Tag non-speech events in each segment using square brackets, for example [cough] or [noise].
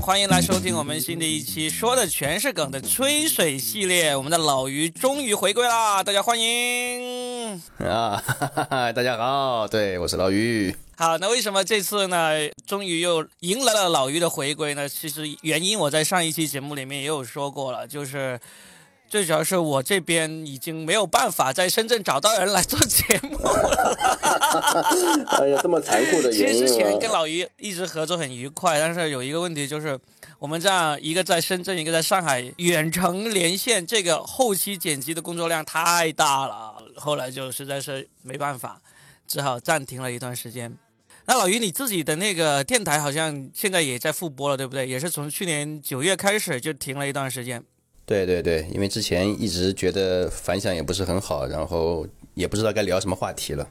欢迎来收听我们新的一期，说的全是梗的吹水系列。我们的老于终于回归啦，大家欢迎啊！哈哈哈，大家好，对我是老于。好，那为什么这次呢，终于又迎来了老于的回归呢？其实原因我在上一期节目里面也有说过了，就是。最主要是我这边已经没有办法在深圳找到人来做节目了。[laughs] 哎呀，这么残酷的原因。其实之前跟老于一直合作很愉快，但是有一个问题就是，我们这样一个在深圳，一个在上海远程连线，这个后期剪辑的工作量太大了。后来就实在是没办法，只好暂停了一段时间。那老于你自己的那个电台好像现在也在复播了，对不对？也是从去年九月开始就停了一段时间。对对对，因为之前一直觉得反响也不是很好，然后也不知道该聊什么话题了。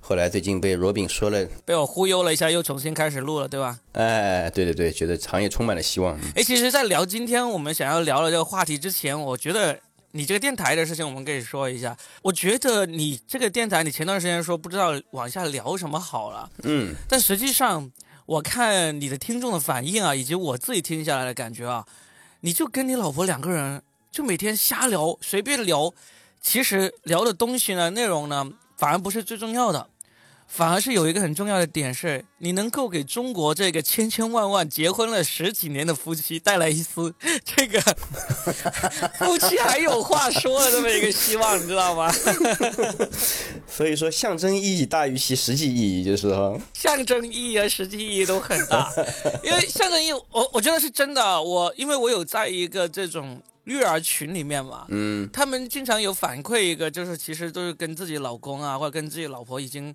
后来最近被罗宾说了，被我忽悠了一下，又重新开始录了，对吧？哎，对对对，觉得行业充满了希望。哎，其实，在聊今天我们想要聊的这个话题之前，我觉得你这个电台的事情，我们可以说一下。我觉得你这个电台，你前段时间说不知道往下聊什么好了，嗯，但实际上我看你的听众的反应啊，以及我自己听下来的感觉啊。你就跟你老婆两个人，就每天瞎聊，随便聊，其实聊的东西呢，内容呢，反而不是最重要的。反而是有一个很重要的点是，你能够给中国这个千千万万结婚了十几年的夫妻带来一丝这个 [laughs] 夫妻还有话说的这么一个希望，你知道吗？[laughs] 所以说，象征意义大于其实际意义，就是说，象征意义和实际意义都很大。[laughs] 因为象征意义，我我觉得是真的。我因为我有在一个这种育儿群里面嘛，嗯，他们经常有反馈一个，就是其实都是跟自己老公啊，或者跟自己老婆已经。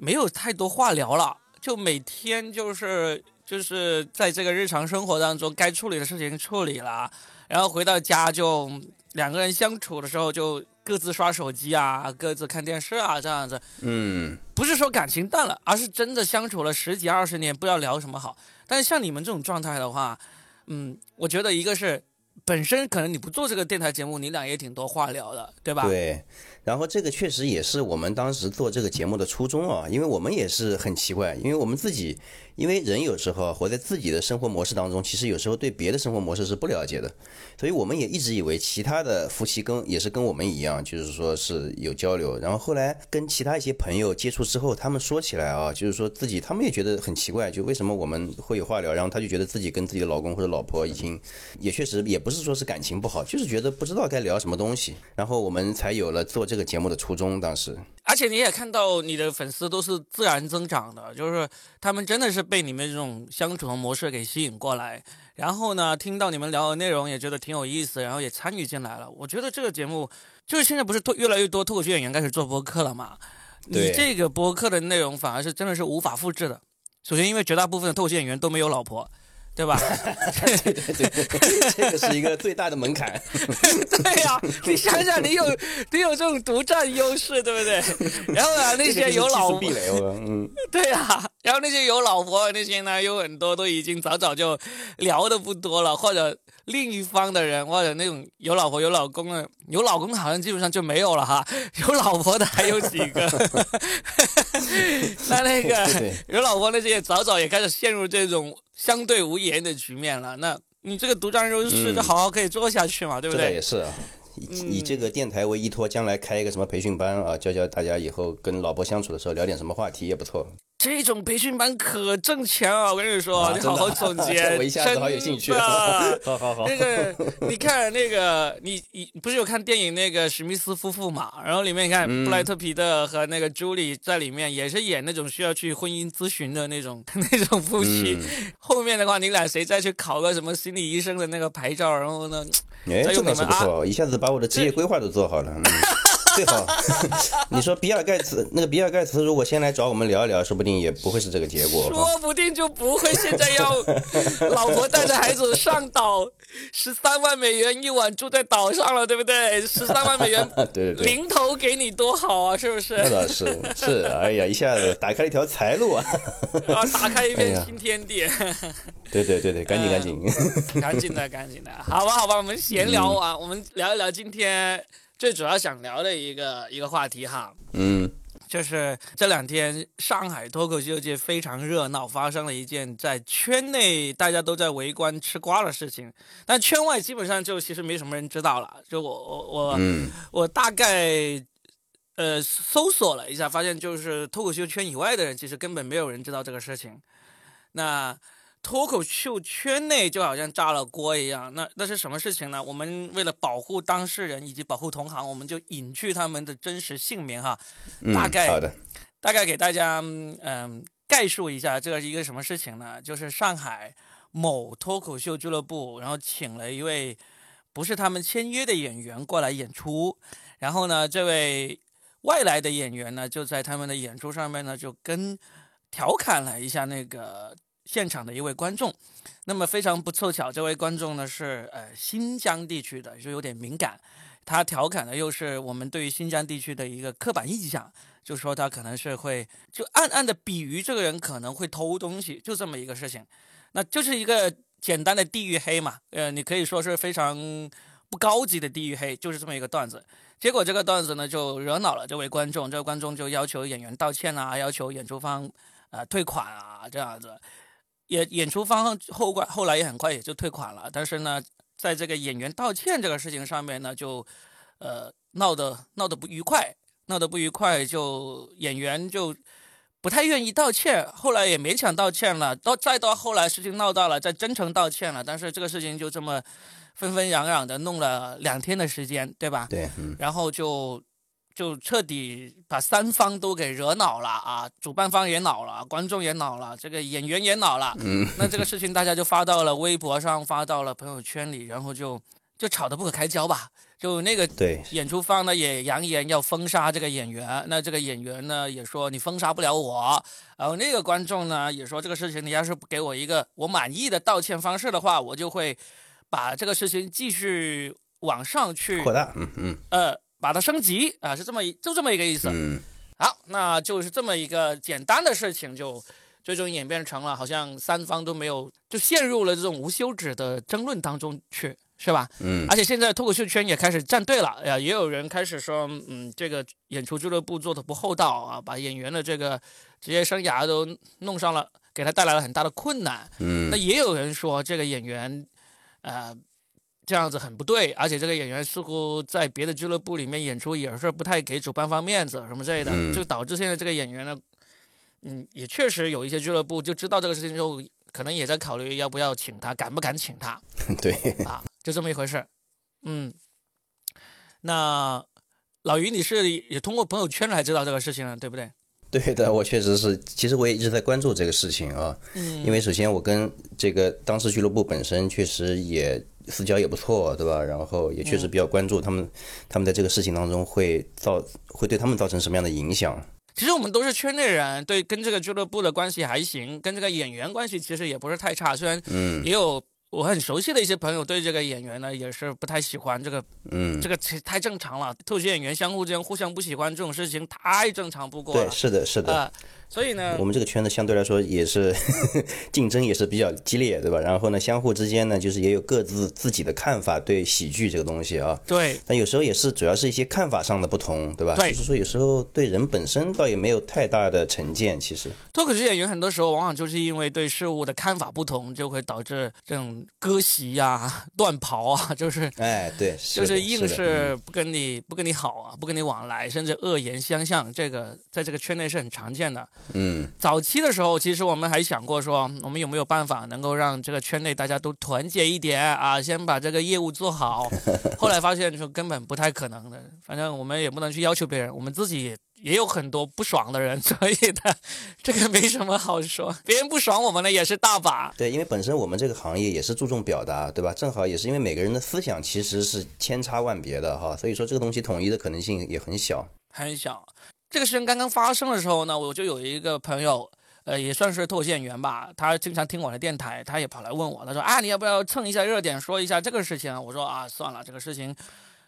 没有太多话聊了，就每天就是就是在这个日常生活当中该处理的事情处理了，然后回到家就两个人相处的时候就各自刷手机啊，各自看电视啊这样子。嗯，不是说感情淡了，而是真的相处了十几二十年，不知道聊什么好。但是像你们这种状态的话，嗯，我觉得一个是本身可能你不做这个电台节目，你俩也挺多话聊的，对吧？对。然后这个确实也是我们当时做这个节目的初衷啊，因为我们也是很奇怪，因为我们自己，因为人有时候活在自己的生活模式当中，其实有时候对别的生活模式是不了解的，所以我们也一直以为其他的夫妻跟也是跟我们一样，就是说是有交流。然后后来跟其他一些朋友接触之后，他们说起来啊，就是说自己他们也觉得很奇怪，就为什么我们会有话聊，然后他就觉得自己跟自己的老公或者老婆已经也确实也不是说是感情不好，就是觉得不知道该聊什么东西，然后我们才有了做这个。这个节目的初衷，当时，而且你也看到你的粉丝都是自然增长的，就是他们真的是被你们这种相处的模式给吸引过来，然后呢，听到你们聊的内容也觉得挺有意思，然后也参与进来了。我觉得这个节目就是现在不是多越来越多脱口秀演员开始做播客了嘛？你这个播客的内容反而是真的是无法复制的。首先，因为绝大部分的脱口秀演员都没有老婆。对吧？对对对，这个是一个最大的门槛。对呀，你想想，你有你有这种独占优势，对不对？然后啊，那些有老婆，嗯，对呀，然后那些有老婆那些呢，有很多都已经早早就聊的不多了，或者另一方的人，或者那种有老婆有老公的，有老公好像基本上就没有了哈，有老婆的还有几个。那那个有老婆那些早早也开始陷入这种。相对无言的局面了，那你这个独占优势就好好可以做下去嘛，对不对？这也是，以以这个电台为依托，将来开一个什么培训班啊，教教大家以后跟老婆相处的时候聊点什么话题也不错。这种培训班可挣钱啊！我跟你说，你好好总结。我一下子好有兴趣。[laughs] 好好好。那个，你看那个，你你不是有看电影那个史密斯夫妇嘛？然后里面你看布莱特皮特和那个朱莉在里面也是演那种需要去婚姻咨询的那种 [laughs] 那种夫妻。[laughs] 后面的话，你俩谁再去考个什么心理医生的那个牌照？然后呢？哎，这倒是不错，一下子把把我的职业规划都做好了。最好，[laughs] 你说比尔盖茨那个比尔盖茨如果先来找我们聊一聊，说不定也不会是这个结果。说不定就不会现在要老婆带着孩子上岛，十三万美元一晚住在岛上了，对不对？十三万美元，[laughs] 对对对，零头给你多好啊，是不是？那倒是 [laughs] 是，哎呀，一下子打开了一条财路啊！啊，打开一片新天地。对对对对，赶紧赶紧，赶紧的赶紧的，好吧好吧，我们闲聊完，我们聊一聊今天。最主要想聊的一个一个话题哈，嗯，就是这两天上海脱口秀界非常热闹，发生了一件在圈内大家都在围观吃瓜的事情，但圈外基本上就其实没什么人知道了。就我我我、嗯我大概呃搜索了一下，发现就是脱口秀圈以外的人，其实根本没有人知道这个事情。那脱口秀圈内就好像炸了锅一样，那那是什么事情呢？我们为了保护当事人以及保护同行，我们就隐去他们的真实姓名哈，嗯，大概好的，大概给大家嗯、概述一下，这是一个什么事情呢？就是上海某脱口秀俱乐部，然后请了一位不是他们签约的演员过来演出，然后呢，这位外来的演员呢，就在他们的演出上面呢，就跟调侃了一下那个现场的一位观众。那么非常不凑巧，这位观众呢是呃新疆地区的，就有点敏感。他调侃的又是我们对于新疆地区的一个刻板印象，就说他可能是会就暗暗的比喻这个人可能会偷东西，就这么一个事情。那就是一个简单的地域黑嘛，呃，你可以说是非常不高级的地域黑，就是这么一个段子。结果这个段子呢就惹恼了这位观众，这位观众就要求演员道歉啊，要求演出方呃退款啊这样子。演演出方后关后来也很快也就退款了，但是呢，在这个演员道歉这个事情上面呢，就呃闹得闹得不愉快，闹得不愉快，就演员就不太愿意道歉，后来也勉强道歉了，到再到后来事情闹大了，再真诚道歉了，但是这个事情就这么纷纷攘攘的弄了两天的时间，对吧？对，嗯，然后就就彻底把三方都给惹恼了啊！主办方也恼了，观众也恼了，这个演员也恼了。嗯，那这个事情大家就发到了微博上，发到了朋友圈里，然后就就吵得不可开交吧。就那个对，演出方呢也扬言要封杀这个演员，那这个演员呢也说你封杀不了我，然后那个观众呢也说这个事情你要是不给我一个我满意的道歉方式的话，我就会把这个事情继续往上去扩大，嗯嗯呃，把它升级啊，是这么一就这么一个意思。嗯，好，那就是这么一个简单的事情，就最终演变成了好像三方都没有，就陷入了这种无休止的争论当中去，是吧？嗯，而且现在脱口秀圈也开始站队了，呀，也有人开始说，嗯，这个演出俱乐部做的不厚道啊，把演员的这个职业生涯都弄上了，给他带来了很大的困难。嗯那也有人说这个演员，呃，这样子很不对，而且这个演员似乎在别的俱乐部里面演出也是不太给主办方面子什么之类的，嗯就导致现在这个演员呢，嗯，也确实有一些俱乐部就知道这个事情之后，可能也在考虑要不要请他，敢不敢请他 [laughs] 对，啊，就这么一回事。嗯，那老于，你是也通过朋友圈来知道这个事情的，对不对？[laughs] 对的，我确实是，其实我也一直在关注这个事情啊，嗯，因为首先我跟这个当时俱乐部本身确实也私交也不错，对吧？然后也确实比较关注他们，他们在这个事情当中会造会对他们造成什么样的影响。其实我们都是圈内人，对，跟这个俱乐部的关系还行，跟这个演员关系其实也不是太差。虽然嗯也有我很熟悉的一些朋友对这个演员呢也是不太喜欢，这个嗯，这个太太正常了。脱口秀演员相互之间互相不喜欢这种事情太正常不过了对，是的，是的。啊、所以呢我，们这个圈子相对来说也是 [laughs] 竞争也是比较激烈，对吧？然后呢，相互之间呢，就是也有各自自己的看法对喜剧这个东西啊。对但有时候也是主要是一些看法上的不同，对吧？对就是说有时候对人本身倒也没有太大的成见，其实。脱口秀演员很多时候往往就是因为对事物的看法不同，就会导致这种割席呀、断袍啊，[laughs] 就是哎，对，的就是硬是不跟你不跟你好啊，不跟你往来，甚至恶言相向，这个在这个圈内是很常见的。嗯早期的时候，其实我们还想过说，我们有没有办法能够让这个圈内大家都团结一点啊，先把这个业务做好。[laughs] 后来发现说根本不太可能的，反正我们也不能去要求别人，我们自己也有很多不爽的人，所以呢，这个没什么好说，别人不爽我们呢也是大把。对，因为本身我们这个行业也是注重表达，对吧？正好也是因为每个人的思想其实是千差万别的哈，所以说这个东西统一的可能性也很小。很小。这个事情刚刚发生的时候呢，我就有一个朋友，呃，也算是脱口秀演员吧，他经常听我的电台，他也跑来问我，他说啊，你要不要蹭一下热点，说一下这个事情？我说啊，算了，这个事情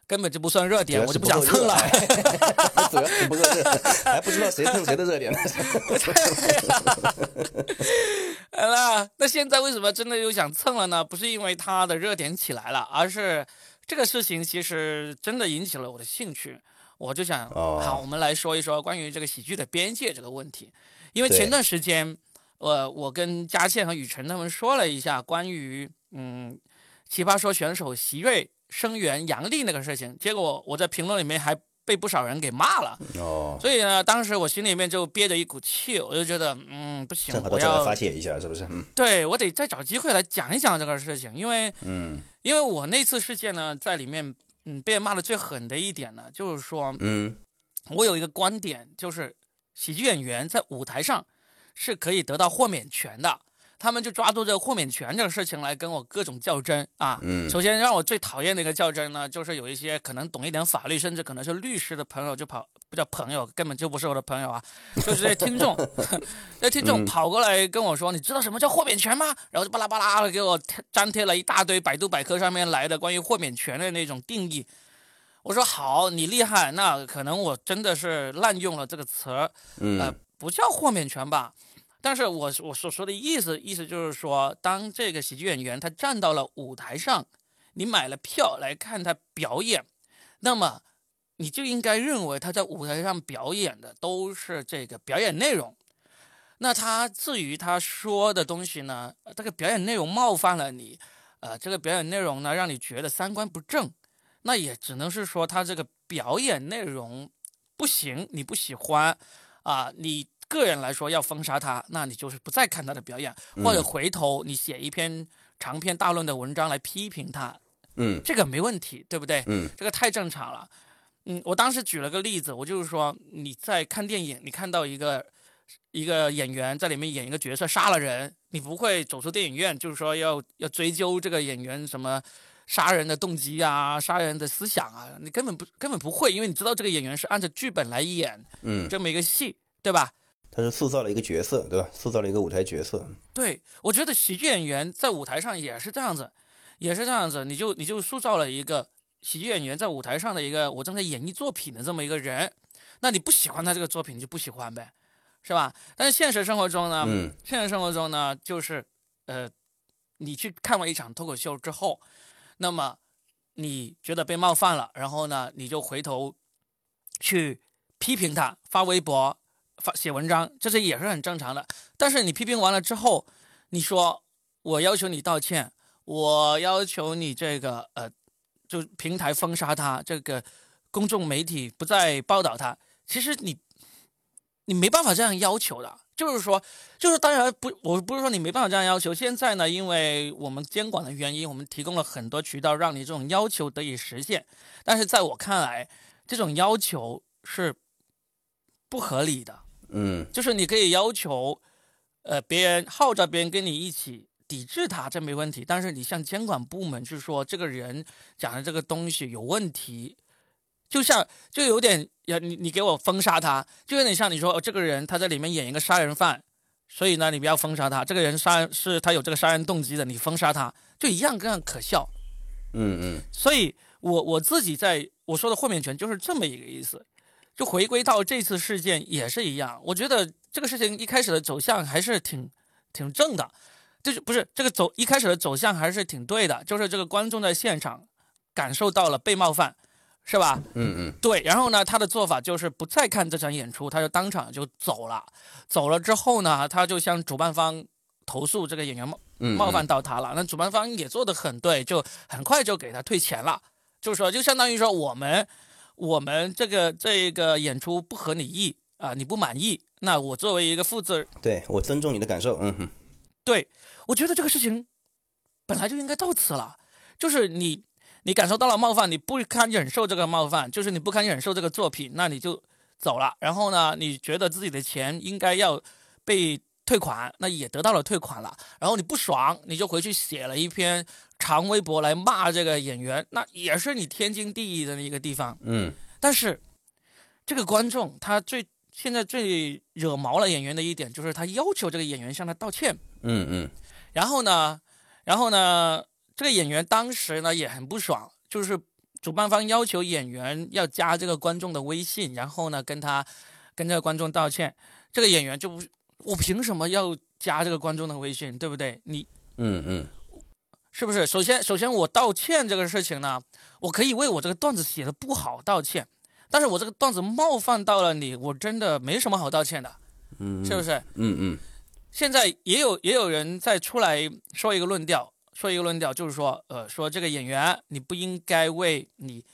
根本就不算热点，我就不想蹭了。主要是不够热，[laughs] 还不知道谁蹭谁的热点呢。[laughs] 好了，那现在为什么真的又想蹭了呢？不是因为他的热点起来了，而是这个事情其实真的引起了我的兴趣。我就想，哦好，我们来说一说关于这个喜剧的边界这个问题。因为前段时间，呃，我跟佳倩和雨辰他们说了一下关于嗯奇葩说选手席瑞声援杨笠那个事情，结果我在评论里面还被不少人给骂了。哦，所以呢，当时我心里面就憋着一股气，我就觉得，嗯，不行正，好我要发泄一下，是不是？嗯对我得再找机会来讲一讲这个事情，因为嗯因为我那次事件呢，在里面，嗯，被骂的最狠的一点呢，就是说嗯我有一个观点，就是喜剧演员在舞台上是可以得到豁免权的。他们就抓住这个豁免权这个事情来跟我各种较真啊。嗯首先让我最讨厌的一个较真呢，就是有一些可能懂一点法律，甚至可能是律师的朋友就跑，不叫朋友，根本就不是我的朋友啊，[laughs] 就是这些听众，[laughs] 那听众嗯跑过来跟我说，你知道什么叫豁免权吗？然后就巴拉巴拉的给我粘贴了一大堆百度百科上面来的关于豁免权的那种定义。我说好，你厉害，那可能我真的是滥用了这个词儿，呃嗯，不叫豁免权吧。但是我我所说的意思，意思就是说，当这个喜剧演员他站到了舞台上，你买了票来看他表演，那么你就应该认为他在舞台上表演的都是这个表演内容。那他至于他说的东西呢，这个表演内容冒犯了你，呃，这个表演内容呢让你觉得三观不正，那也只能是说他这个表演内容不行，你不喜欢啊、你个人来说要封杀他，那你就是不再看他的表演，或者回头你写一篇长篇大论的文章来批评他，嗯这个没问题，对不对？嗯这个太正常了。嗯，我当时举了个例子，我就是说你在看电影，你看到一个一个演员在里面演一个角色杀了人，你不会走出电影院，就是说要要追究这个演员什么杀人的动机啊、杀人的思想啊，你根本不根本不会，因为你知道这个演员是按照剧本来演嗯，这么一个戏，对吧？他是塑造了一个角色，对吧？塑造了一个舞台角色。对，我觉得喜剧演员在舞台上也是这样子，也是这样子，你就你就塑造了一个喜剧演员在舞台上的一个我正在演绎作品的这么一个人，那你不喜欢他这个作品，你就不喜欢呗，是吧？但是现实生活中呢，嗯现实生活中呢，就是呃，你去看完一场脱口秀之后，那么你觉得被冒犯了，然后呢，你就回头去批评他，发微博、发写文章，这些也是很正常的。但是你批评完了之后，你说我要求你道歉，我要求你这个呃，就平台封杀他，这个公众媒体不再报道他。其实你你没办法这样要求的，就是说，就是当然不，我不是说你没办法这样要求。现在呢，因为我们监管的原因，我们提供了很多渠道让你这种要求得以实现。但是在我看来，这种要求是不合理的。嗯就是你可以要求，呃，别人号召别人跟你一起抵制他，这没问题。但是你向监管部门去说这个人讲的这个东西有问题，就像就有点，要，你你给我封杀他，就有点像你说、哦、这个人他在里面演一个杀人犯，所以呢你不要封杀他。这个人杀人是他有这个杀人动机的，你封杀他，就一样更可笑。嗯嗯所以我我自己在我说的豁免权就是这么一个意思，就回归到这次事件也是一样。我觉得这个事情一开始的走向还是挺挺正的，就是不是这个走一开始的走向还是挺对的，就是这个观众在现场感受到了被冒犯，是吧？嗯嗯对，然后呢，他的做法就是不再看这场演出，他就当场就走了。走了之后呢，他就向主办方投诉这个演员冒嗯，冒犯到他了。那主办方也做的很对，就很快就给他退钱了。就是说，就相当于说我们我们这个这个演出不合你意啊、你不满意，那我作为一个负责，对我尊重你的感受。嗯哼，对我觉得这个事情本来就应该到此了。就是你你感受到了冒犯，你不堪忍受这个冒犯，就是你不堪忍受这个作品，那你就走了。然后呢，你觉得自己的钱应该要被退款，那也得到了退款了。然后你不爽，你就回去写了一篇长微博来骂这个演员，那也是你天经地义的一个地方。嗯但是这个观众他最现在最惹毛了演员的一点就是他要求这个演员向他道歉。嗯嗯然后呢，然后呢，这个演员当时呢也很不爽，就是主办方要求演员要加这个观众的微信，然后呢跟他跟这个观众道歉。这个演员就不，我凭什么要加这个观众的微信，对不对？你嗯嗯是不是？首先，首先我道歉这个事情呢，我可以为我这个段子写的不好道歉，但是我这个段子冒犯到了你，我真的没什么好道歉的，嗯，是不是？嗯嗯现在也有也有人在出来说一个论调，说一个论调，就是说，呃，说这个演员你不应该为你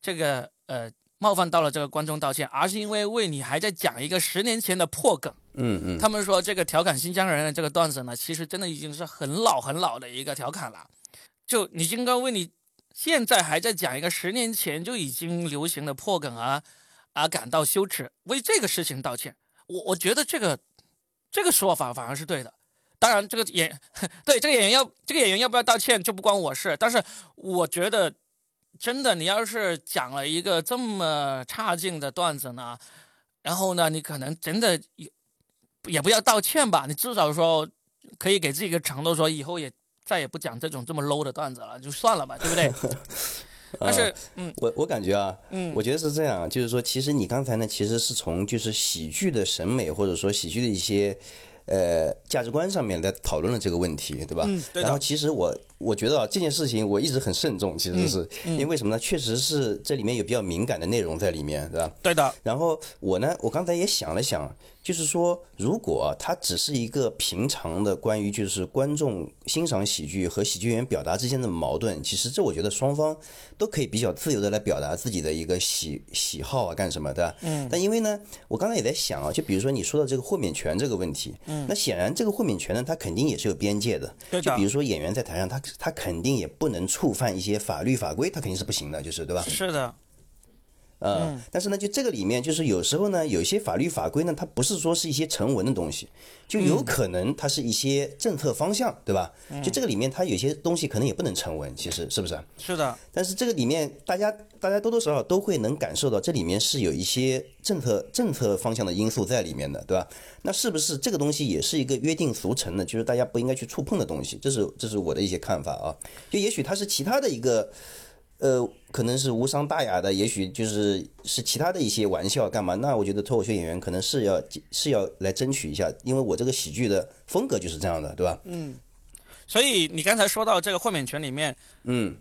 这个呃冒犯到了这个观众道歉，而是因为为你还在讲一个十年前的破梗。嗯嗯，他们说这个调侃新疆人的这个段子呢，其实真的已经是很老很老的一个调侃了。就你应该为你现在还在讲一个十年前就已经流行的破梗啊啊感到羞耻，为这个事情道歉。我我觉得这个这个说法反而是对的。当然，这个演 [laughs] 对这个演员要这个演员要不要道歉就不关我事。但是我觉得真的，你要是讲了一个这么差劲的段子呢，然后呢，你可能真的也也不要道歉吧，你至少说可以给自己一个承诺，说以后也再也不讲这种这么 low 的段子了，就算了吧，对不对？[laughs] 但是，嗯我我感觉啊，嗯，我觉得是这样，就是说，其实你刚才呢，其实是从就是喜剧的审美或者说喜剧的一些呃价值观上面来讨论了这个问题，对吧？嗯对然后其实我我觉得啊，这件事情我一直很慎重，其实是、嗯因为什么呢？确实是这里面有比较敏感的内容在里面，对吧？对的，然后我呢，我刚才也想了想，就是说，如果它只是一个平常的关于就是观众欣赏喜剧和喜剧演员表达之间的矛盾，其实这我觉得双方都可以比较自由的来表达自己的一个喜喜好啊，干什么的。嗯。但因为呢，我刚才也在想啊，就比如说你说到这个豁免权这个问题，嗯，那显然这个豁免权呢，它肯定也是有边界的。对的就比如说演员在台上，他他肯定也不能触犯一些法律法规，他肯定是不行的，就是对吧？是的，呃，但是呢，就这个里面，就是有时候呢，有一些法律法规呢，它不是说是一些成文的东西，就有可能它是一些政策方向，对吧？就这个里面，它有些东西可能也不能成文，其实是不是？是的，但是这个里面，大家大家多多少少都会能感受到，这里面是有一些政策政策方向的因素在里面的，对吧？那是不是这个东西也是一个约定俗成的，就是大家不应该去触碰的东西？这是这是我的一些看法啊。就也许它是其他的一个。呃，可能是无伤大雅的，也许就是是其他的一些玩笑干嘛？那我觉得脱口秀演员可能是要是要来争取一下，因为我这个喜剧的风格就是这样的，对吧？嗯所以你刚才说到这个豁免权里面，嗯，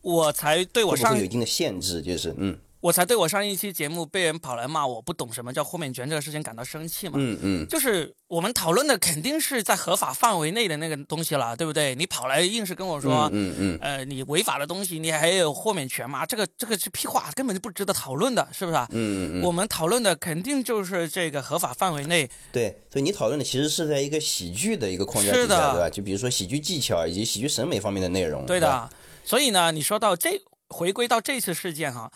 我才对我上会有一定的限制？就是嗯我才对我上一期节目被人跑来骂我不懂什么叫豁免权这个事情感到生气嘛。嗯嗯，就是我们讨论的肯定是在合法范围内的那个东西了，对不对？你跑来硬是跟我说，嗯嗯呃，你违法的东西你还有豁免权吗？这个这个是屁话，根本就不值得讨论的，是不是啊？嗯嗯嗯，我们讨论的肯定就是这个合法范围内，对，所以你讨论的其实是在一个喜剧的一个框架是的底下，对吧？就比如说喜剧技巧以及喜剧审美方面的内容，对，的。所以呢，你说到这回归到这次事件哈，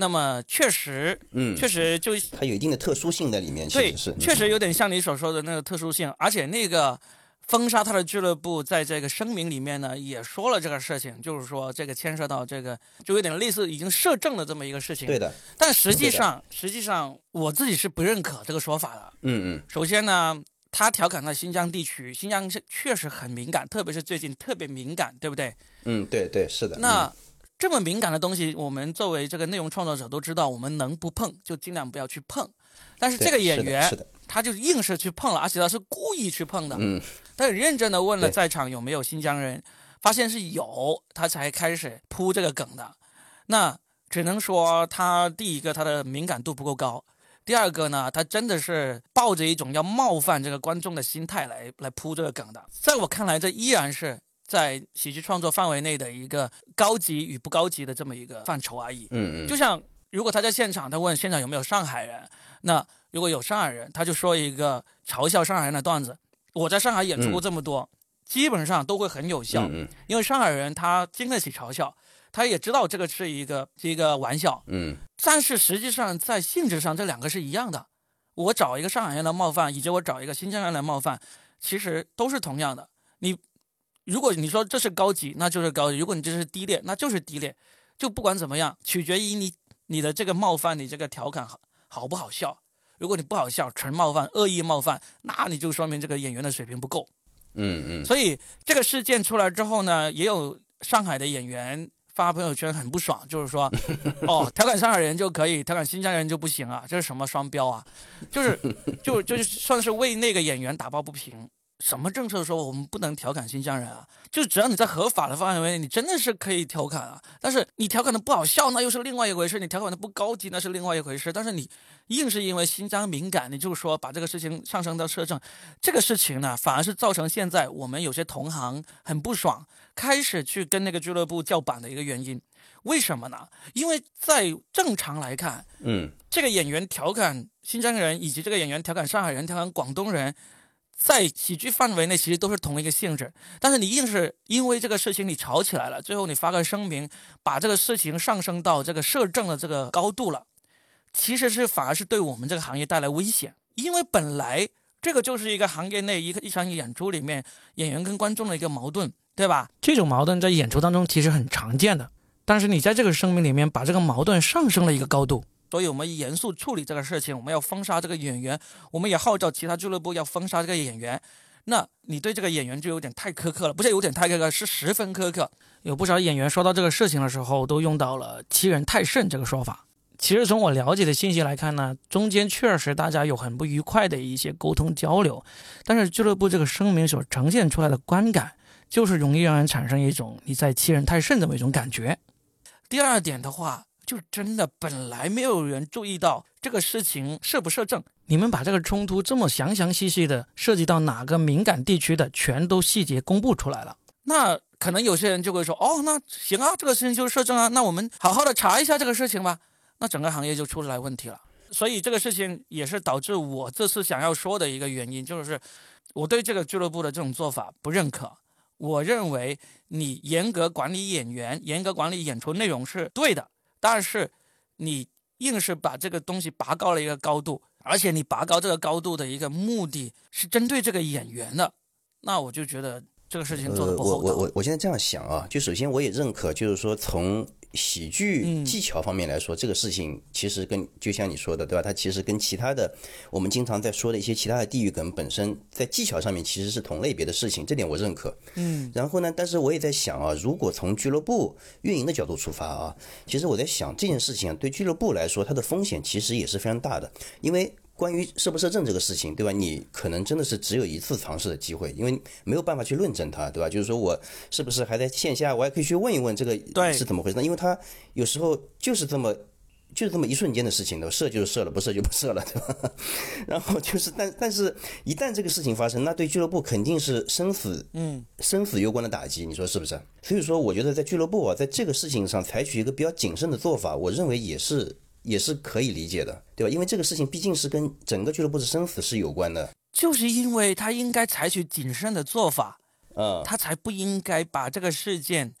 那么确实嗯，确实就它有一定的特殊性在里面，其对实是，确实有点像你所说的那个特殊性，而且那个封杀他的俱乐部在这个声明里面呢也说了这个事情，就是说这个牵涉到这个就有点类似已经摄政的这么一个事情。对的，但实际上实际上我自己是不认可这个说法的。嗯嗯首先呢，他调侃到新疆地区，新疆是确实很敏感，特别是最近特别敏感，对不对？嗯，对对是的，那这么敏感的东西，我们作为这个内容创作者都知道，我们能不碰就尽量不要去碰。但是这个演员，他就硬是去碰了，而且他是故意去碰的。嗯他很认真的问了在场有没有新疆人，发现是有，他才开始铺这个梗的。那只能说他第一个他的敏感度不够高，第二个呢，他真的是抱着一种要冒犯这个观众的心态来来铺这个梗的。在我看来，这依然是在喜剧创作范围内的一个高级与不高级的这么一个范畴而已。嗯嗯，就像如果他在现场，他问现场有没有上海人，那如果有上海人，他就说一个嘲笑上海人的段子。我在上海演出过这么多，基本上都会很有效，嗯因为上海人他经得起嘲笑，他也知道这个是一个是一个玩笑，嗯但是实际上在性质上这两个是一样的。我找一个上海人来冒犯，以及我找一个新疆人来冒犯，其实都是同样的。你如果你说这是高级，那就是高级；如果你这是低劣，那就是低劣。就不管怎么样，取决于你你的这个冒犯，你这个调侃好好不好笑。如果你不好笑，纯冒犯、恶意冒犯，那你就说明这个演员的水平不够。嗯嗯所以这个事件出来之后呢，也有上海的演员发朋友圈很不爽，就是说，[laughs] 哦，调侃上海人就可以，调侃新疆人就不行啊，这是什么双标啊？就是就就是算是为那个演员打抱不平。什么政策说我们不能调侃新疆人啊？就只要你在合法的范围内，你真的是可以调侃啊。但是你调侃的不好笑，那又是另外一回事；你调侃的不高级，那是另外一回事。但是你硬是因为新疆敏感，你就说把这个事情上升到摄政，这个事情呢，反而是造成现在我们有些同行很不爽，开始去跟那个俱乐部叫板的一个原因。为什么呢？因为在正常来看，嗯，这个演员调侃新疆人，以及这个演员调侃上海人、调侃广东人，在喜剧范围内其实都是同一个性质。但是你硬是因为这个事情你吵起来了，最后你发个声明，把这个事情上升到这个摄政的这个高度了，其实是反而是对我们这个行业带来危险。因为本来这个就是一个行业内一个一场演出里面演员跟观众的一个矛盾，对吧？这种矛盾在演出当中其实很常见的。但是你在这个声明里面把这个矛盾上升了一个高度，所以我们严肃处理这个事情，我们要封杀这个演员，我们也号召其他俱乐部要封杀这个演员。那你对这个演员就有点太苛刻了，不是有点太苛刻，是十分苛刻。有不少演员说到这个事情的时候，都用到了“欺人太甚”这个说法。其实从我了解的信息来看呢，中间确实大家有很不愉快的一些沟通交流，但是俱乐部这个声明所呈现出来的观感，就是容易让人产生一种你在欺人太甚这么一种感觉。第二点的话，就真的本来没有人注意到这个事情涉不涉政。你们把这个冲突这么详详细细的涉及到哪个敏感地区的，全都细节公布出来了。那可能有些人就会说，哦，那行啊，这个事情就是涉政啊，那我们好好的查一下这个事情吧。那整个行业就出来问题了。所以这个事情也是导致我这次想要说的一个原因，就是我对这个俱乐部的这种做法不认可。我认为你严格管理演员，严格管理演出内容是对的，但是你硬是把这个东西拔高了一个高度，而且你拔高这个高度的一个目的是针对这个演员的，那我就觉得这个事情做的不好。我我我我现在这样想啊，就首先我也认可，就是说从。喜剧技巧方面来说，这个事情其实跟就像你说的，对吧？它其实跟其他的我们经常在说的一些其他的地域梗本身在技巧上面其实是同类别的事情，这点我认可。嗯。然后呢，但是我也在想啊，如果从俱乐部运营的角度出发啊，其实我在想这件事情对俱乐部来说，它的风险其实也是非常大的，因为。关于设不设证这个事情，对吧？你可能真的是只有一次尝试的机会，因为没有办法去论证它，对吧？就是说我是不是还在线下，我还可以去问一问这个是怎么回事？因为它有时候就是这么，就是这么一瞬间的事情的，设就是设了，不设就不设了，[laughs] 对吧？然后就是，但但是一旦这个事情发生，那对俱乐部肯定是生死，嗯，生死攸关的打击，你说是不是？所以说，我觉得在俱乐部啊，在这个事情上采取一个比较谨慎的做法，我认为也是。也是可以理解的，对吧？因为这个事情毕竟是跟整个俱乐部的生死是有关的。就是因为他应该采取谨慎的做法，嗯，他才不应该把这个事件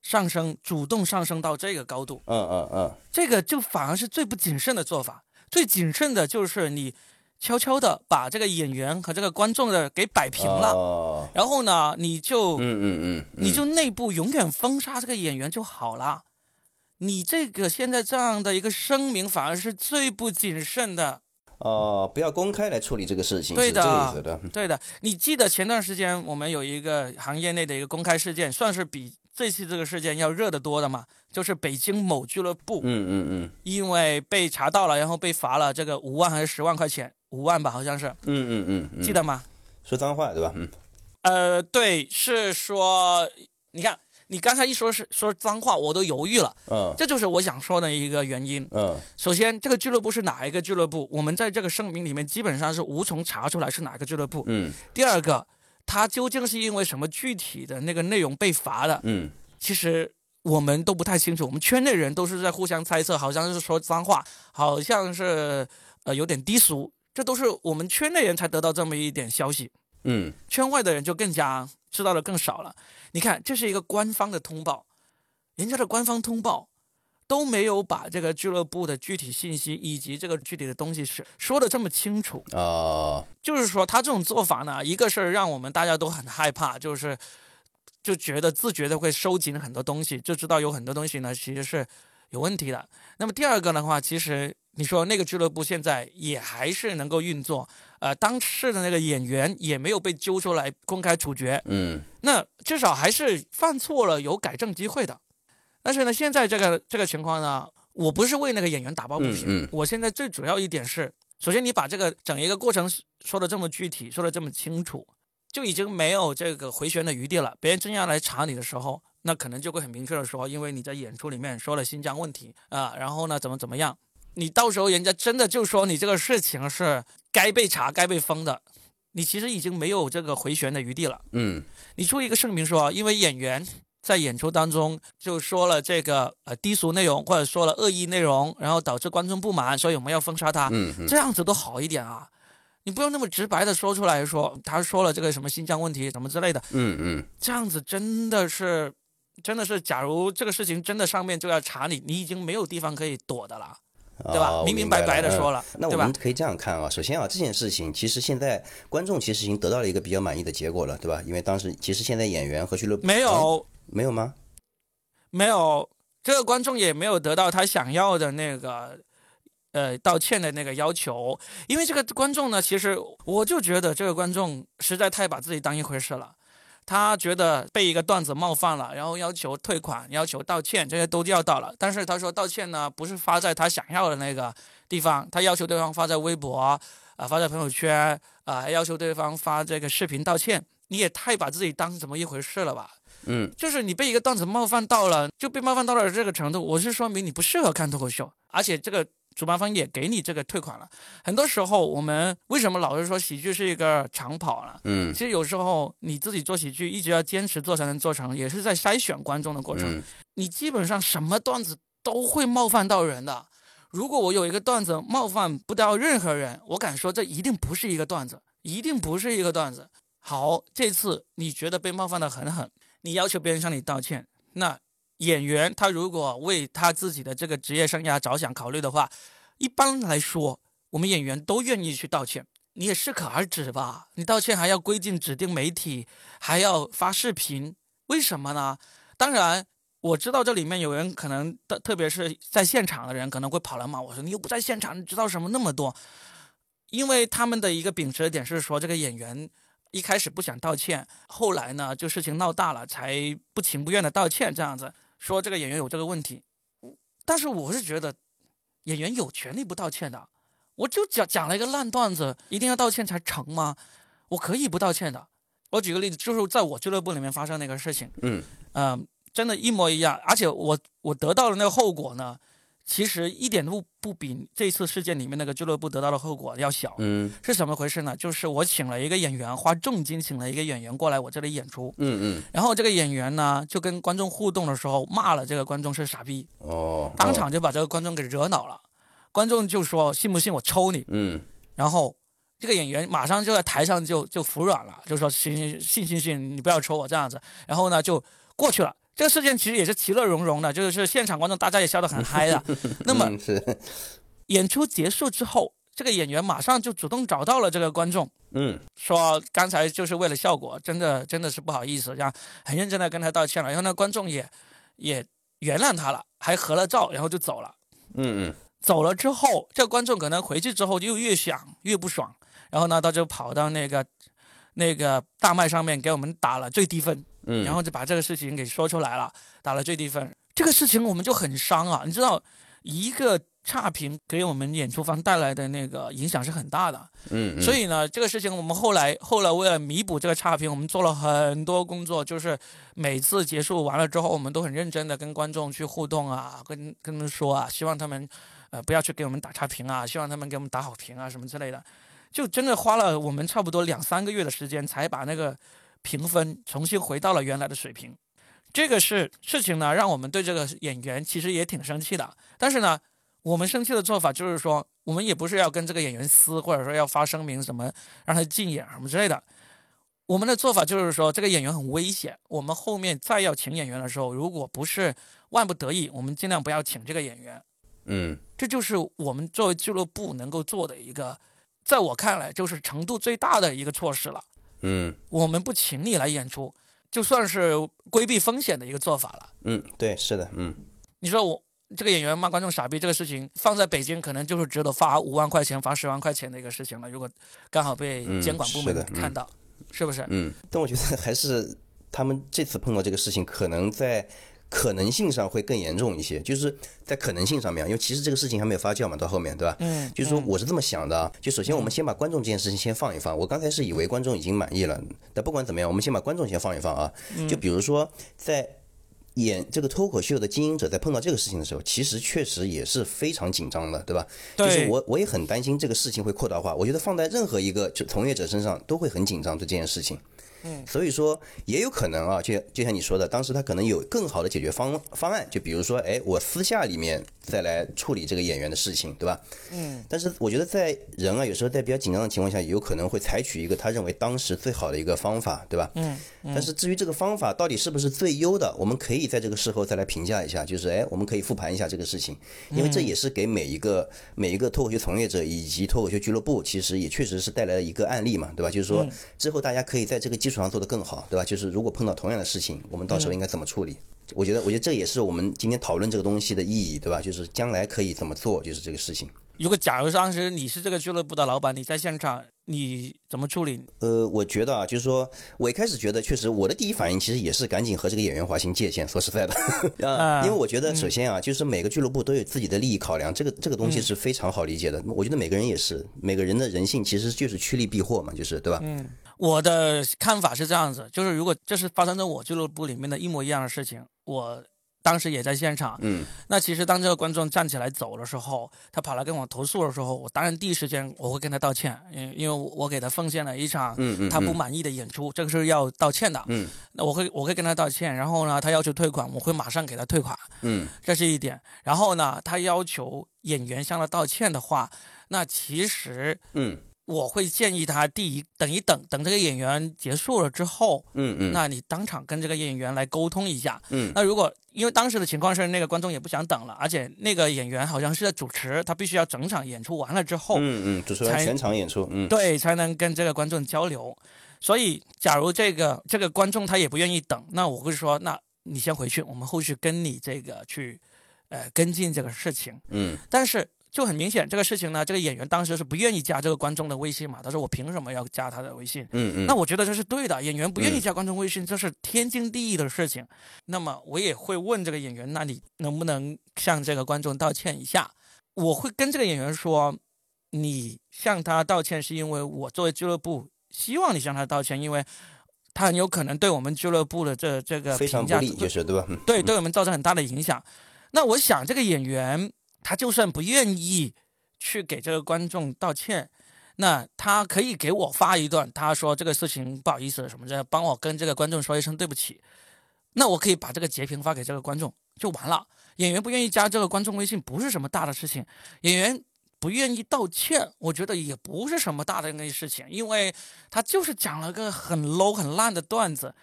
上升，主动上升到这个高度。嗯嗯嗯，这个就反而是最不谨慎的做法。最谨慎的就是你悄悄的把这个演员和这个观众的给摆平了，然后呢，你就嗯嗯嗯，你就内部永远封杀这个演员就好了。你这个现在这样的一个声明，反而是最不谨慎的哦，不要公开来处理这个事情，对的，对的。你记得前段时间我们有一个行业内的一个公开事件，算是比这次这个事件要热得多的嘛？就是北京某俱乐部，嗯嗯嗯，因为被查到了，然后被罚了这个五万还是十万块钱，五万吧，好像是，嗯嗯嗯，记得吗？说脏话对吧？嗯，呃，对，是说，你看。你刚才一说是说脏话，我都犹豫了。嗯，这就是我想说的一个原因。嗯，首先，这个俱乐部是哪一个俱乐部？我们在这个声明里面基本上是无从查出来是哪个俱乐部。嗯。第二个，他究竟是因为什么具体的那个内容被罚的？嗯，其实我们都不太清楚。我们圈内人都是在互相猜测，好像是说脏话，好像是呃有点低俗，这都是我们圈内人才得到这么一点消息。嗯，圈外的人就更加知道的更少了。你看，这是一个官方的通报，人家的官方通报都没有把这个俱乐部的具体信息以及这个具体的东西是说的这么清楚啊。就是说，他这种做法呢，一个是让我们大家都很害怕，就是就觉得自觉的会收紧很多东西，就知道有很多东西呢其实是有问题的。那么第二个的话，其实你说那个俱乐部现在也还是能够运作。呃，当事的那个演员也没有被揪出来公开处决，嗯，那至少还是犯错了有改正机会的。但是呢，现在这个这个情况呢，我不是为那个演员打抱不平，我现在最主要一点是，首先你把这个整一个过程说的这么具体，说的这么清楚，就已经没有这个回旋的余地了。别人真要来查你的时候，那可能就会很明确的说，因为你在演出里面说了新疆问题啊，然后呢怎么怎么样，你到时候人家真的就说你这个事情是该被查、该被封的，你其实已经没有这个回旋的余地了。嗯。你出一个声明说，因为演员在演出当中就说了这个呃低俗内容或者说了恶意内容，然后导致观众不满，所以我们要封杀他，嗯嗯。这样子都好一点啊。你不用那么直白的说出来说，他说了这个什么新疆问题什么之类的，嗯嗯，这样子真的是，真的是，假如这个事情真的上面就要查你，你已经没有地方可以躲的了，对吧？哦明明白白的说。了，那我们？可以这样看啊，首先啊，这件事情其实现在观众其实已经得到了一个比较满意的结果了，对吧？因为当时其实现在演员和俱乐部没有，没有吗？没有，这个观众也没有得到他想要的那个呃道歉的那个要求，因为这个观众呢，其实我就觉得这个观众实在太把自己当一回事了。他觉得被一个段子冒犯了，然后要求退款、要求道歉，这些都要到了。但是他说道歉呢，不是发在他想要的那个地方，他要求对方发在微博啊、发在朋友圈啊、还要求对方发这个视频道歉。你也太把自己当怎么一回事了吧？嗯，就是你被一个段子冒犯到了，就被冒犯到了这个程度，我是说明你不适合看脱口秀，而且这个主办方也给你这个退款了。很多时候，我们为什么老是说喜剧是一个长跑呢？嗯其实有时候你自己做喜剧，一直要坚持做才能做成，也是在筛选观众的过程。嗯你基本上什么段子都会冒犯到人的。如果我有一个段子冒犯不到任何人，我敢说这一定不是一个段子，一定不是一个段子。好，这次你觉得被冒犯的很狠，你要求别人向你道歉，那演员他如果为他自己的这个职业生涯着想考虑的话，一般来说，我们演员都愿意去道歉。你也适可而止吧，你道歉还要归进指定媒体，还要发视频，为什么呢？当然，我知道这里面有人可能特特别是在现场的人可能会跑来骂我说：“你又不在现场，你知道什么那么多？”因为他们的一个秉持的点是说，这个演员一开始不想道歉，后来呢就事情闹大了，才不情不愿的道歉，这样子说这个演员有这个问题。但是我是觉得演员有权利不道歉的，我就讲讲了一个烂段子，一定要道歉才成吗？我可以不道歉的。我举个例子，就是在我俱乐部里面发生那个事情，嗯嗯、真的，一模一样。而且我我得到的那个后果呢，其实一点都不比这次事件里面那个俱乐部得到的后果要小。嗯是怎么回事呢？就是我请了一个演员，花重金请了一个演员过来我这里演出，嗯嗯，然后这个演员呢就跟观众互动的时候骂了这个观众是傻逼，哦，当场就把这个观众给惹恼了。观众就说：“信不信我抽你嗯？”然后这个演员马上就在台上就就服软了，就说：“行行信信信，你不要抽我这样子。”然后呢就过去了。这个事件其实也是其乐融融的，就是现场观众大家也笑得很嗨的。[laughs] 那么演出结束之后，这个演员马上就主动找到了这个观众，嗯说刚才就是为了效果，真的真的是不好意思，这样很认真的跟他道歉了。然后呢，观众也也原谅他了，还合了照，然后就走了。嗯嗯走了之后，这个观众可能回去之后就越想越不爽，然后呢，他就跑到那个那个大麦上面给我们打了最低分，嗯，然后就把这个事情给说出来了，打了最低分。这个事情我们就很伤啊，你知道，一个差评给我们演出方带来的那个影响是很大的。嗯嗯，所以呢，这个事情我们后来后来为了弥补这个差评，我们做了很多工作，就是每次结束完了之后，我们都很认真的跟观众去互动啊，跟跟他们说啊，希望他们呃不要去给我们打差评啊，希望他们给我们打好评啊什么之类的，就真的花了我们差不多两三个月的时间，才把那个评分重新回到了原来的水平。这个是事情呢，让我们对这个演员其实也挺生气的。但是呢，我们生气的做法就是说，我们也不是要跟这个演员撕，或者说要发声明什么让他禁演什么之类的。我们的做法就是说，这个演员很危险，我们后面再要请演员的时候，如果不是万不得已，我们尽量不要请这个演员。嗯这就是我们作为俱乐部能够做的一个，在我看来就是程度最大的一个措施了。嗯我们不请你来演出，就算是规避风险的一个做法了。嗯，对，是的，嗯你说我这个演员骂观众傻逼这个事情，放在北京可能就是值得罚五万块钱、罚十万块钱的一个事情了。如果刚好被嗯监管部门看到，是不是？嗯，但我觉得还是他们这次碰到这个事情，可能在可能性上会更严重一些，就是在可能性上面，因为其实这个事情还没有发酵嘛，到后面对吧？嗯，就是说我是这么想的啊，就首先我们先把观众这件事情先放一放。我刚才是以为观众已经满意了，但不管怎么样，我们先把观众先放一放啊。就比如说在演这个脱口秀的经营者在碰到这个事情的时候，其实确实也是非常紧张的，对吧？就是我我也很担心这个事情会扩大化。我觉得放在任何一个就从业者身上都会很紧张对这件事情。嗯，所以说也有可能啊，就就像你说的，当时他可能有更好的解决方方案，就比如说，哎，我私下里面再来处理这个演员的事情，对吧？嗯。但是我觉得在人啊，有时候在比较紧张的情况下，有可能会采取一个他认为当时最好的一个方法，对吧？嗯。但是至于这个方法到底是不是最优的，我们可以在这个事后再来评价一下，就是哎，我们可以复盘一下这个事情，因为这也是给每一个每一个脱口秀从业者以及脱口秀俱乐部，其实也确实是带来了一个案例嘛，对吧？就是说之后大家可以在这个基础上做得更好，对吧？就是如果碰到同样的事情，我们到时候应该怎么处理？我觉得，我觉得这也是我们今天讨论这个东西的意义，对吧？就是将来可以怎么做，就是这个事情。如果假如当时你是这个俱乐部的老板，你在现场，你怎么处理？呃，我觉得啊，就是说我一开始觉得，确实我的第一反应其实也是赶紧和这个演员划清界限。说实在的，[laughs] 啊，因为我觉得首先啊，就是每个俱乐部都有自己的利益考量，这个这个东西是非常好理解的。我觉得每个人也是，每个人的人性其实就是趋利避祸嘛，就是对吧？嗯，我的看法是这样子，就是如果这是发生在我俱乐部里面的一模一样的事情，我。当时也在现场，嗯，那其实当这个观众站起来走的时候，他跑来跟我投诉的时候，我当然第一时间我会跟他道歉，因因为我给他奉献了一场他不满意的演出，这个是要道歉的，嗯，那我会我会跟他道歉，然后呢，他要求退款，我会马上给他退款，嗯，这是一点，然后呢，他要求演员向他道歉的话，那其实，嗯。我会建议他第一等一等，等这个演员结束了之后，嗯嗯，那你当场跟这个演员来沟通一下，嗯，那如果因为当时的情况是那个观众也不想等了，而且那个演员好像是在主持，他必须要整场演出完了之后，嗯嗯，主持人全场演出，嗯，对，才能跟这个观众交流。所以，假如这个这个观众他也不愿意等，那我会说，那你先回去，我们后续跟你这个去，呃，跟进这个事情，嗯，但是。就很明显，这个事情呢，这个演员当时是不愿意加这个观众的微信嘛？他说：“我凭什么要加他的微信？”嗯嗯。那我觉得这是对的，演员不愿意加观众微信，这是天经地义的事情。那么我也会问这个演员：“那你能不能向这个观众道歉一下？”我会跟这个演员说：“你向他道歉是因为我作为俱乐部希望你向他道歉，因为他很有可能对我们俱乐部的这这个非常不利，就是对吧？对，对我们造成很大的影响。那我想这个演员。他就算不愿意去给这个观众道歉，那他可以给我发一段，他说这个事情不好意思什么的，帮我跟这个观众说一声对不起。那我可以把这个截屏发给这个观众就完了。演员不愿意加这个观众微信不是什么大的事情，演员不愿意道歉，我觉得也不是什么大的那事情，因为他就是讲了个很 low 很烂的段子。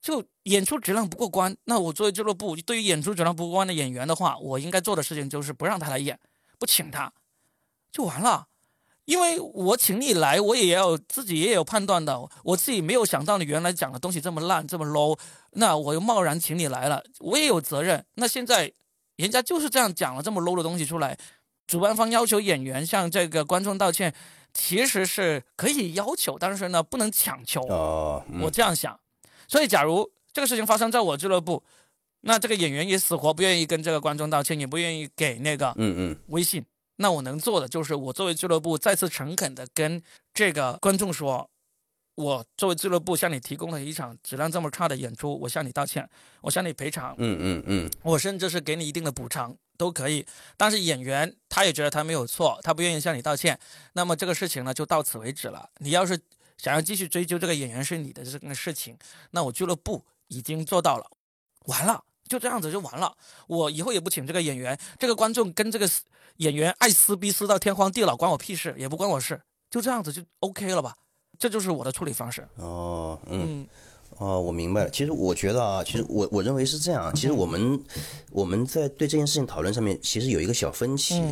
就演出质量不过关，那我作为俱乐部，对于演出质量不过关的演员的话，我应该做的事情就是不让他来演，不请他，就完了。因为我请你来，我也要自己也有判断的，我自己没有想到你原来讲的东西这么烂这么 low，那我又贸然请你来了，我也有责任。那现在人家就是这样讲了这么 low 的东西出来，主办方要求演员向这个观众道歉，其实是可以要求，但是呢不能强求。哦，我这样想。所以，假如这个事情发生在我俱乐部，那这个演员也死活不愿意跟这个观众道歉，也不愿意给那个嗯嗯微信，那我能做的就是，我作为俱乐部再次诚恳的跟这个观众说，我作为俱乐部向你提供了一场质量这么差的演出，我向你道歉，我向你赔偿，嗯嗯嗯，我甚至是给你一定的补偿都可以。但是演员他也觉得他没有错，他不愿意向你道歉，那么这个事情呢就到此为止了。你要是。想要继续追究这个演员是你的这个事情，那我俱乐部已经做到了，完了就这样子就完了。我以后也不请这个演员，这个观众跟这个演员爱撕逼撕到天荒地老，关我屁事，也不关我事，就这样子就 OK 了吧？这就是我的处理方式。哦，嗯。哦，我明白了。其实我觉得啊，其实我我认为是这样。其实我们我们在对这件事情讨论上面，其实有一个小分歧，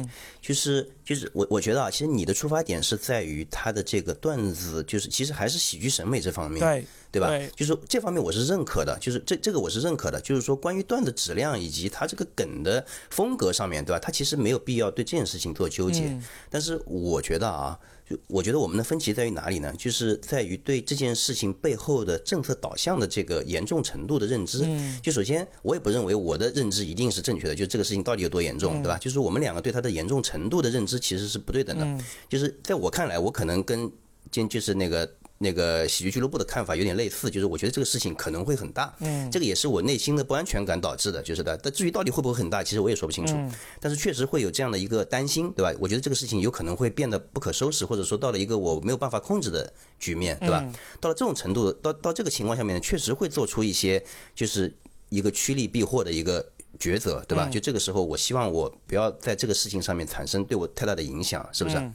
就是就是我我觉得啊，其实你的出发点是在于他的这个段子，就是其实还是喜剧审美这方面，对对吧？对就是这方面我是认可的，就是这这个我是认可的，就是说关于段的质量以及它这个梗的风格上面，对吧？它其实没有必要对这件事情做纠结。但是我觉得啊，就我觉得我们的分歧在于哪里呢？就是在于对这件事情背后的政策导向的这个严重程度的认知。就首先，我也不认为我的认知一定是正确的，就这个事情到底有多严重，对吧？就是我们两个对它的严重程度的认知其实是不对等的。就是在我看来，我可能跟今就是那个。那个喜剧俱乐部的看法有点类似，就是我觉得这个事情可能会很大，嗯，这个也是我内心的不安全感导致的，就是的。但至于到底会不会很大，其实我也说不清楚，但是确实会有这样的一个担心，对吧？我觉得这个事情有可能会变得不可收拾，或者说到了一个我没有办法控制的局面，对吧？到了这种程度，到到这个情况下面，确实会做出一些就是一个趋利避祸的一个抉择，对吧？就这个时候，我希望我不要在这个事情上面产生对我太大的影响，是不是？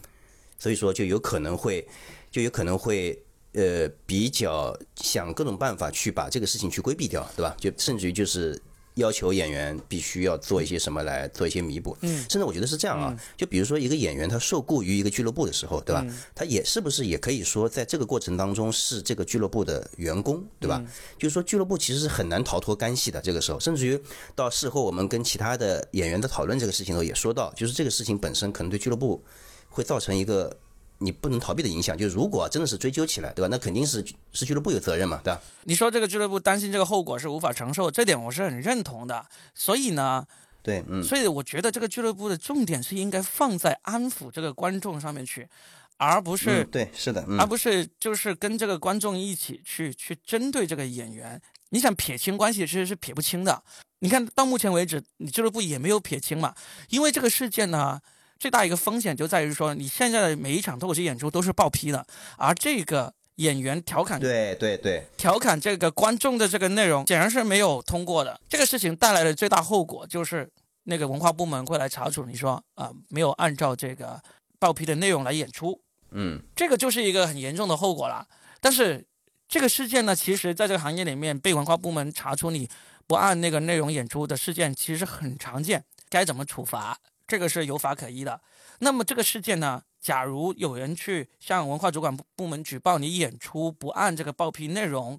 所以说，就有可能会，就有可能会。呃，比较想各种办法去把这个事情去规避掉，对吧？就甚至于就是要求演员必须要做一些什么来做一些弥补。嗯，甚至我觉得是这样啊，就比如说一个演员他受雇于一个俱乐部的时候，对吧？他也是不是也可以说在这个过程当中是这个俱乐部的员工，对吧？就是说俱乐部其实是很难逃脱干系的。这个时候，甚至于到事后我们跟其他的演员的讨论这个事情的时候也说到，就是这个事情本身可能对俱乐部会造成一个。你不能逃避的影响，就如果真的是追究起来，对吧？那肯定是是俱乐部有责任嘛，对吧？你说这个俱乐部担心这个后果是无法承受，这点我是很认同的。所以呢，对，嗯，所以我觉得这个俱乐部的重点是应该放在安抚这个观众上面去，而不是对，是的，而不是就是跟这个观众一起去去针对这个演员。你想撇清关系，其实是撇不清的。你看到目前为止，你俱乐部也没有撇清嘛，因为这个事件呢。最大一个风险就在于说，你现在的每一场脱口秀演出都是报批的，而这个演员调侃，对对对，调侃这个观众的这个内容，显然是没有通过的。这个事情带来的最大后果就是，那个文化部门会来查处你说啊，没有按照这个报批的内容来演出，嗯，这个就是一个很严重的后果了。但是这个事件呢，其实在这个行业里面被文化部门查出你不按那个内容演出的事件，其实很常见。该怎么处罚？这个是有法可依的。那么这个事件呢？假如有人去向文化主管部部门举报你演出不按这个报批内容，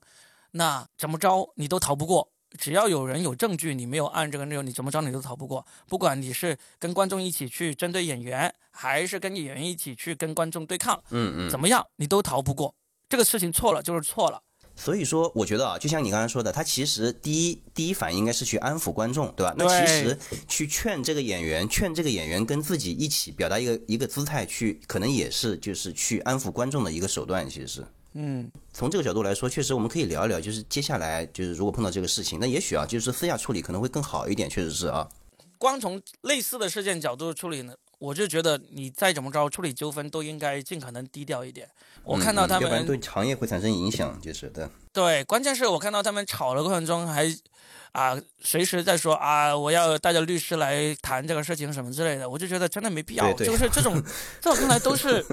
那怎么着你都逃不过。只要有人有证据，你没有按这个内容，你怎么着你都逃不过。不管你是跟观众一起去针对演员，还是跟演员一起去跟观众对抗，嗯嗯，怎么样你都逃不过。这个事情错了就是错了。所以说，我觉得啊，就像你刚才说的，他其实第一第一反应应该是去安抚观众，对吧？那其实去劝这个演员，劝这个演员跟自己一起表达一个一个姿态，去可能也是就是去安抚观众的一个手段。其实是，嗯，从这个角度来说，确实我们可以聊一聊，就是接下来就是如果碰到这个事情，那也许啊，就是私下处理可能会更好一点。确实是啊，光从类似的事件角度处理呢。我就觉得你再怎么着处理纠纷都应该尽可能低调一点。我看到他们，要不然对行业会产生影响，就是对。对，关键是我看到他们吵的过程中还啊，随时在说啊，我要带着律师来谈这个事情什么之类的，我就觉得真的没必要。就是这种，[laughs] 在我看来都是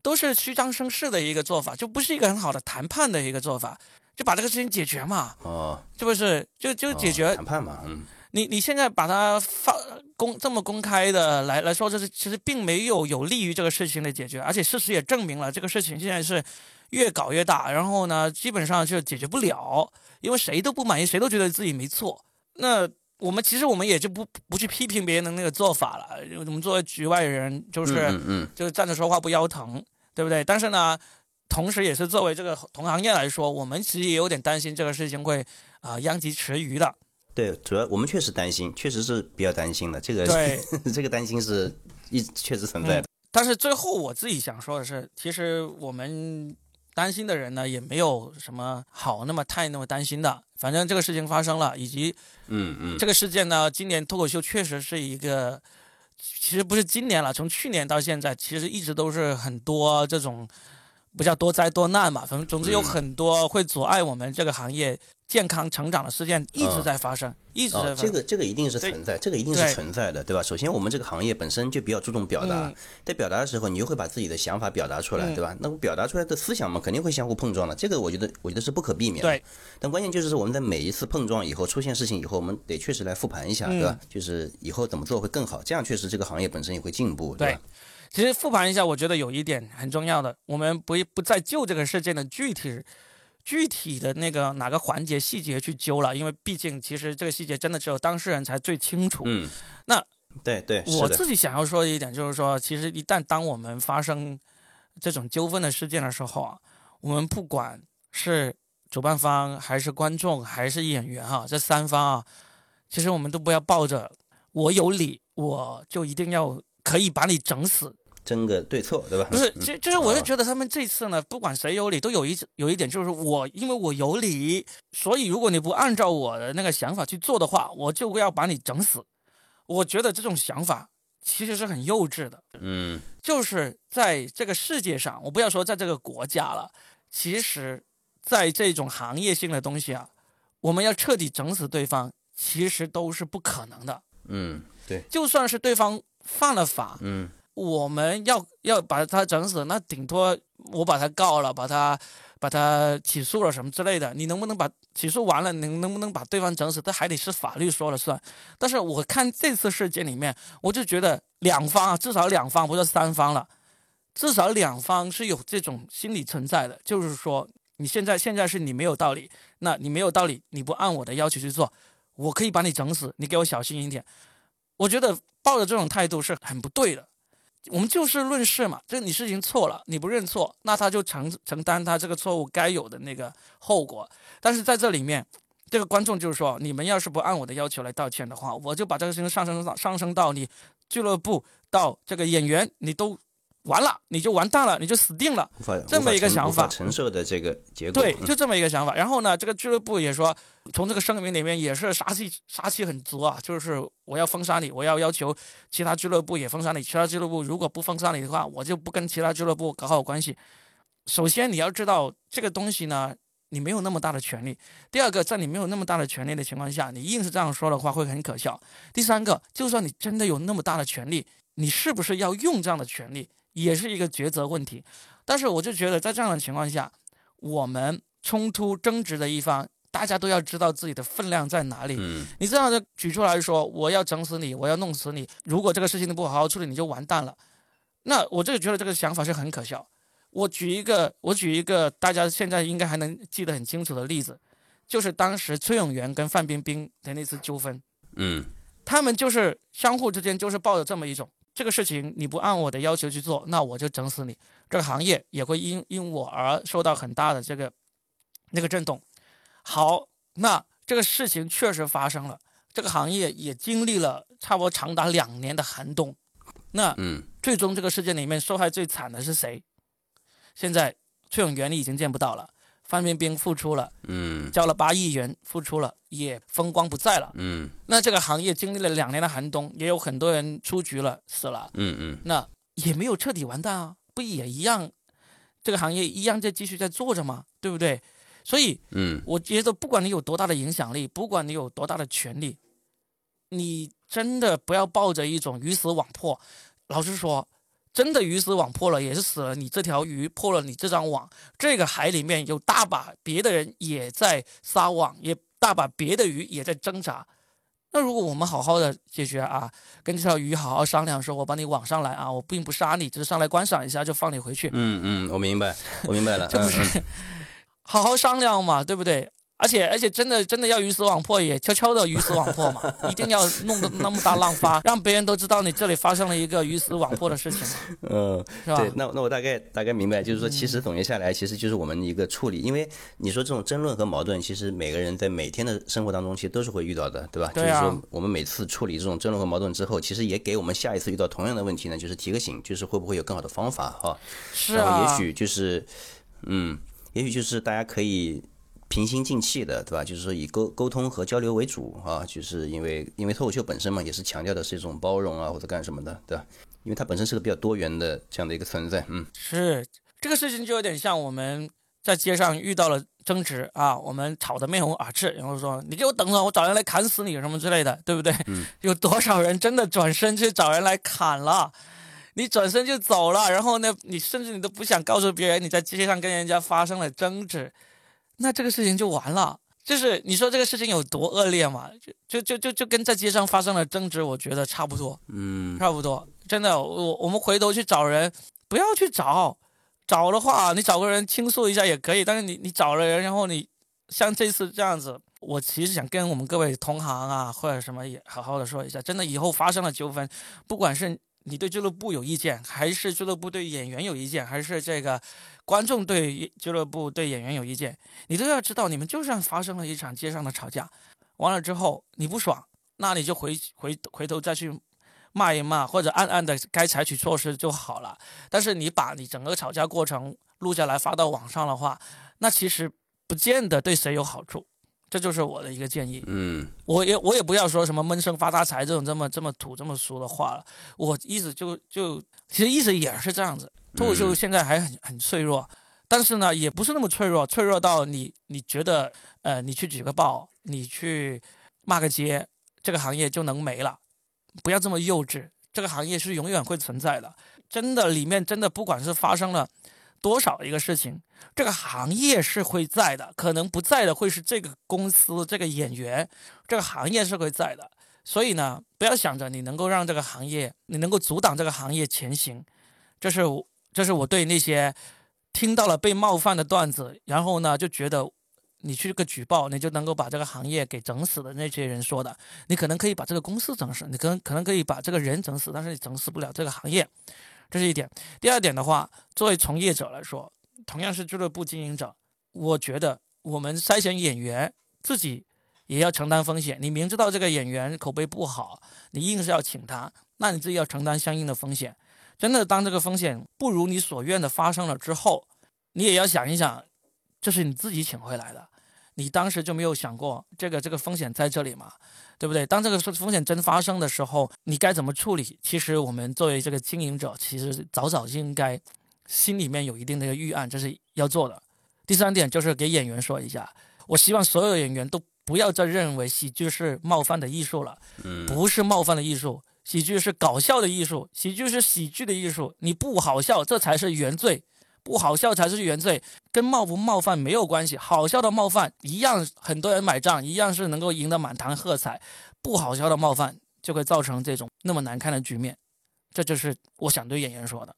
都是虚张声势的一个做法，就不是一个很好的谈判的一个做法，就把这个事情解决嘛。哦，这不是？就就解决谈判嘛，嗯。你你现在把它发公这么公开的来来说，这是其实并没有有利于这个事情的解决，而且事实也证明了这个事情现在是越搞越大，然后呢，基本上就解决不了，因为谁都不满意，谁都觉得自己没错。那我们其实我们也就不不去批评别人的那个做法了，我们作为局外人，就是就是站着说话不腰疼，对不对？但是呢，同时也是作为这个同行业来说，我们其实也有点担心这个事情会啊殃及池鱼的。对，主要我们确实担心，确实是比较担心的。这个对，[laughs] 这个担心是一确实存在的。但是最后我自己想说的是，其实我们担心的人呢，也没有什么好那么太那么担心的。反正这个事情发生了，以及嗯嗯，这个事件呢，今年脱口秀确实是一个，其实不是今年了，从去年到现在，其实一直都是很多这种不叫多灾多难嘛，反正总之有很多会阻碍我们这个行业。健康成长的事件一直在发生，一直在发生。这个这个一定是存在，这个一定是存在的，对吧？首先，我们这个行业本身就比较注重表达，在表达的时候，你就会把自己的想法表达出来，对吧？那么表达出来的思想嘛，肯定会相互碰撞的。这个我觉得，我觉得是不可避免的。对。但关键就是说，我们在每一次碰撞以后，出现事情以后，我们得确实来复盘一下，对吧？就是以后怎么做会更好，这样确实这个行业本身也会进步，对吧？其实复盘一下，我觉得有一点很重要的，我们不不再就这个事件的具体。具体的那个哪个环节细节去揪了，因为毕竟其实这个细节真的只有当事人才最清楚。嗯，那对对，我自己想要说的一点就是说，其实一旦当我们发生这种纠纷的事件的时候啊，我们不管是主办方还是观众还是演员啊，这三方啊，其实我们都不要抱着我有理我就一定要可以把你整死，争个对错，对吧？不是，嗯就就是我就觉得他们这次呢，不管谁有理，都有一有一点就是我因为我有理，所以如果你不按照我的那个想法去做的话，我就要把你整死。我觉得这种想法其实是很幼稚的。嗯就是在这个世界上，我不要说在这个国家了，其实，在这种行业性的东西啊，我们要彻底整死对方，其实都是不可能的。嗯，对，就算是对方犯了法，嗯我们要要把他整死，那顶多我把他告了，把他把他起诉了什么之类的。你能不能把起诉完了，能能不能把对方整死，这还得是法律说了算。但是我看这次事件里面，我就觉得两方啊，至少两方不是三方了，至少两方是有这种心理存在的，就是说你现在现在是你没有道理，那你没有道理，你不按我的要求去做，我可以把你整死，你给我小心一点。我觉得抱着这种态度是很不对的。我们就事论事嘛，这你事情错了，你不认错，那他就承承担他这个错误该有的那个后果。但是在这里面，这个观众就是说，你们要是不按我的要求来道歉的话，我就把这个事情上升到上升到你俱乐部到这个演员，你都完了，你就完蛋了，你就死定了。这么一个想法承受的这个结果，对，嗯就这么一个想法。然后呢，这个俱乐部也说，从这个声明里面也是杀气杀气很足啊，就是我要封杀你，我要要求其他俱乐部也封杀你，其他俱乐部如果不封杀你的话，我就不跟其他俱乐部搞好关系。首先你要知道这个东西呢，你没有那么大的权利。第二个，在你没有那么大的权利的情况下，你硬是这样说的话会很可笑。第三个，就算你真的有那么大的权利，你是不是要用这样的权利，也是一个抉择问题。但是我就觉得在这样的情况下，我们冲突争执的一方，大家都要知道自己的分量在哪里。嗯你这样的举出来说，我要整死你，我要弄死你，如果这个事情你不好好处理，你就完蛋了。那我这个觉得这个想法是很可笑。我举一个，我举一个大家现在应该还能记得很清楚的例子，就是当时崔永元跟范冰冰的那次纠纷，嗯他们就是相互之间就是抱着这么一种，这个事情你不按我的要求去做，那我就整死你。这个行业也会因因我而受到很大的这个那个震动。好，那这个事情确实发生了，这个行业也经历了差不多长达两年的寒冬。那嗯最终这个事件里面受害最惨的是谁？现在崔永元你已经见不到了，范冰冰复出了，嗯交了八亿元，复出了，也风光不再了。嗯那这个行业经历了两年的寒冬，也有很多人出局了，死了，嗯嗯那也没有彻底完蛋啊，不也一样？这个行业一样在继续在做着嘛？对不对？所以嗯我觉得，不管你有多大的影响力，不管你有多大的权利，你真的不要抱着一种鱼死网破。老实说，真的鱼死网破了，也是死了你这条鱼，破了你这张网。这个海里面有大把别的人也在撒网，也大把别的鱼也在挣扎。那如果我们好好的解决啊，跟这条鱼好好商量，说我把你网上来啊，我并不杀你，只是上来观赏一下就放你回去，嗯嗯，我明白，我明白了，[laughs] 这不是 [laughs] 好好商量嘛，对不对？而且而且真的真的要鱼死网破，也悄悄的鱼死网破嘛，一定要弄得那么大浪花，让别人都知道你这里发生了一个鱼死网破的事情嘛，[laughs] 嗯。是吧对，？那那我大概大概明白，就是说，其实总结下来，其实就是我们一个处理，因为你说这种争论和矛盾，其实每个人在每天的生活当中，其实都是会遇到的，对吧？对啊就是说，我们每次处理这种争论和矛盾之后，其实也给我们下一次遇到同样的问题呢，就是提个醒，就是会不会有更好的方法哈？然是啊，后也许就是，嗯，也许就是大家可以平心静气的，对吧？就是说以沟沟通和交流为主啊，就是因为因为脱口秀本身嘛，也是强调的是一种包容啊，或者干什么的，对吧？因为它本身是个比较多元的这样的一个存在，嗯是这个事情就有点像我们在街上遇到了争执啊，我们吵得面红耳赤，然后说你给我等着，我找人来砍死你什么之类的，对不对？[laughs] 有多少人真的转身去找人来砍了？你转身就走了，然后呢，你甚至你都不想告诉别人你在街上跟人家发生了争执，那这个事情就完了。就是你说这个事情有多恶劣嘛？就就就就就跟在街上发生了争执，我觉得差不多。嗯差不多，真的，我我们回头去找人，不要去找，找的话，你找个人倾诉一下也可以，但是你你找了人，然后你像这次这样子，我其实想跟我们各位同行啊或者什么也好好的说一下，真的以后发生了纠纷，不管是你对俱乐部有意见，还是俱乐部对演员有意见，还是这个观众对俱乐部对演员有意见，你都要知道，你们就算发生了一场街上的吵架，完了之后你不爽，那你就回回回头再去。骂一骂，或者暗暗的该采取措施就好了。但是你把你整个吵架过程录下来发到网上的话，那其实不见得对谁有好处。这就是我的一个建议。嗯，我也我也不要说什么闷声发大财这种这么这么土这么俗的话了。我一直就就其实一直也是这样子。脱口秀现在还很很脆弱，但是呢也不是那么脆弱，脆弱到你你觉得呃你去举个报，你去骂个街，这个行业就能没了。不要这么幼稚，这个行业是永远会存在的。真的，里面真的不管是发生了多少一个事情，这个行业是会在的。可能不在的会是这个公司、这个演员，这个行业是会在的。所以呢，不要想着你能够让这个行业，你能够阻挡这个行业前行。这是这是我对那些听到了被冒犯的段子，然后呢就觉得。你去个举报，你就能够把这个行业给整死的那些人说的，你可能可以把这个公司整死，你可能可能可以把这个人整死，但是你整死不了这个行业，这是一点。第二点的话，作为从业者来说，同样是俱乐部经营者，我觉得我们筛选演员自己也要承担风险。你明知道这个演员口碑不好，你硬是要请他，那你自己要承担相应的风险。真的，当这个风险不如你所愿的发生了之后，你也要想一想，这是你自己请回来的。你当时就没有想过这个这个风险在这里嘛，对不对？当这个风险真发生的时候，你该怎么处理？其实我们作为这个经营者，其实早早就应该心里面有一定的一个预案，这是要做的。第三点就是给演员说一下，我希望所有演员都不要再认为喜剧是冒犯的艺术了，不是冒犯的艺术，喜剧是搞笑的艺术，喜剧是喜剧的艺术，你不好笑，这才是原罪。不好笑才是原罪，跟冒不冒犯没有关系。好笑的冒犯一样，很多人买账，一样是能够赢得满堂喝彩。不好笑的冒犯就会造成这种那么难看的局面。这就是我想对演员说的。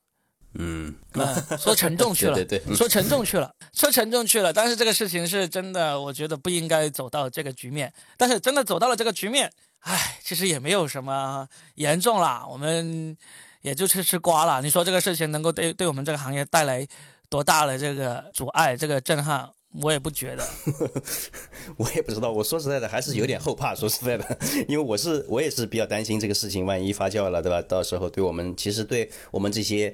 嗯，[laughs] 说沉重去了，对对，说沉重去了，说沉重去了。但是这个事情是真的，我觉得不应该走到这个局面。但是真的走到了这个局面，唉，其实也没有什么严重啦。我们。也就吃吃瓜了。你说这个事情能够对对我们这个行业带来多大的这个阻碍、这个震撼，我也不觉得。[laughs] 我也不知道。我说实在的，还是有点后怕。说实在的，[laughs] 因为我是我也是比较担心这个事情，万一发酵了，对吧？到时候对我们，其实对我们这些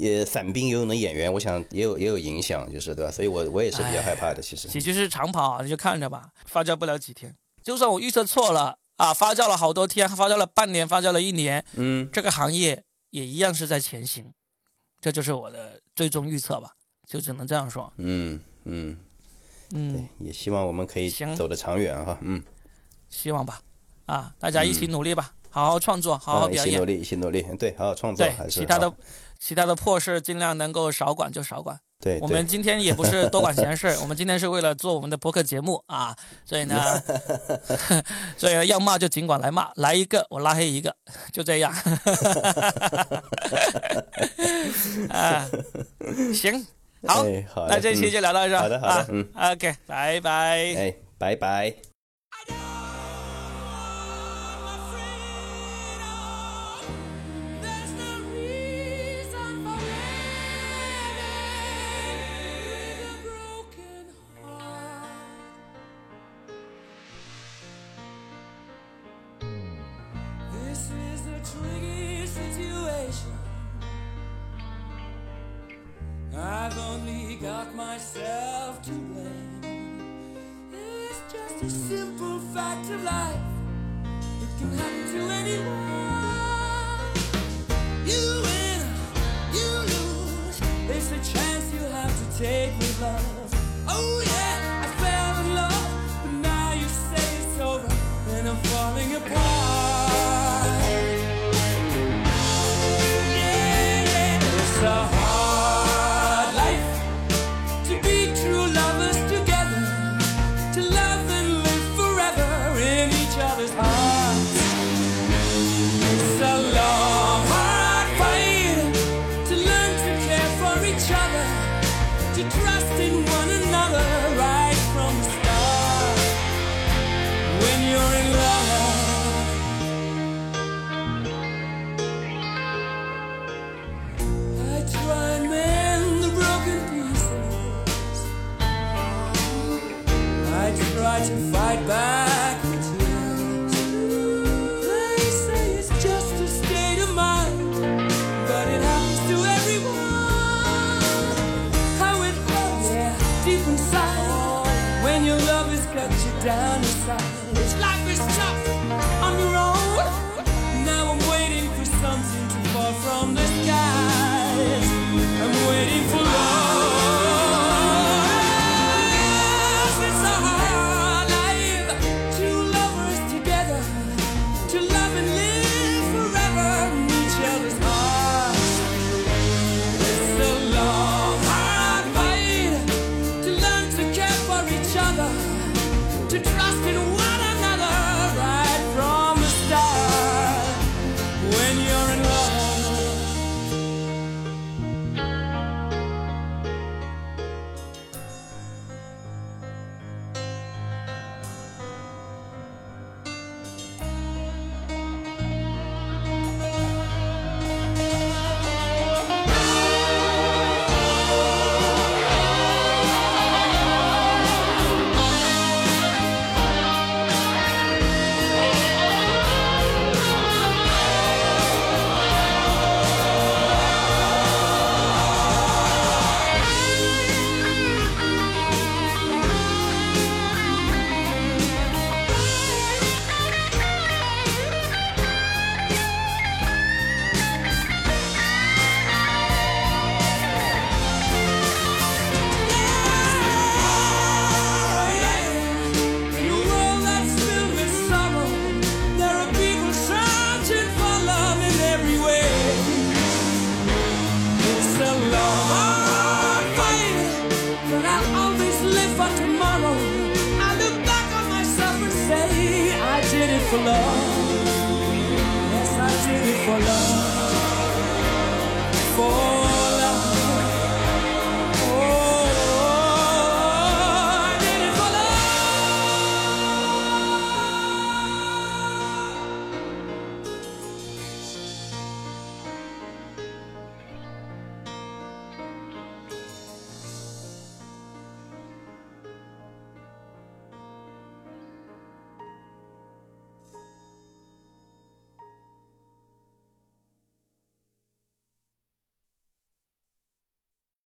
也散兵游泳的演员，我想也有也有影响，就是对吧？所以我我也是比较害怕的。其实喜剧是长跑，你就看着吧，发酵不了几天。就算我预测错了啊，发酵了好多天，发酵了半年，发酵了一年，嗯，这个行业。也一样是在前行，这就是我的最终预测吧，就只能这样说。嗯嗯嗯，也希望我们可以走得长远哈。嗯，希望吧。啊，大家一起努力吧，好好创作，好好表演。一起努力，一起努力。对，好好创作。对，其他的其他的破事尽量能够少管就少管。对，我们今天也不是多管闲事，我们今天是为了做我们的博客节目啊，所以呢，[laughs] 所以要骂就尽管来骂，来一个我拉黑一个，就这样。啊，行，好，那这期就聊到这，好的，好的，嗯，OK，拜拜，哎，拜拜。I've only got myself to blame. It's just a simple fact of life. It can happen to anyone. You win, you lose. It's a chance you have to take with love. Oh yeah, I fell in love, but now you say it's over, and I'm falling apart. Down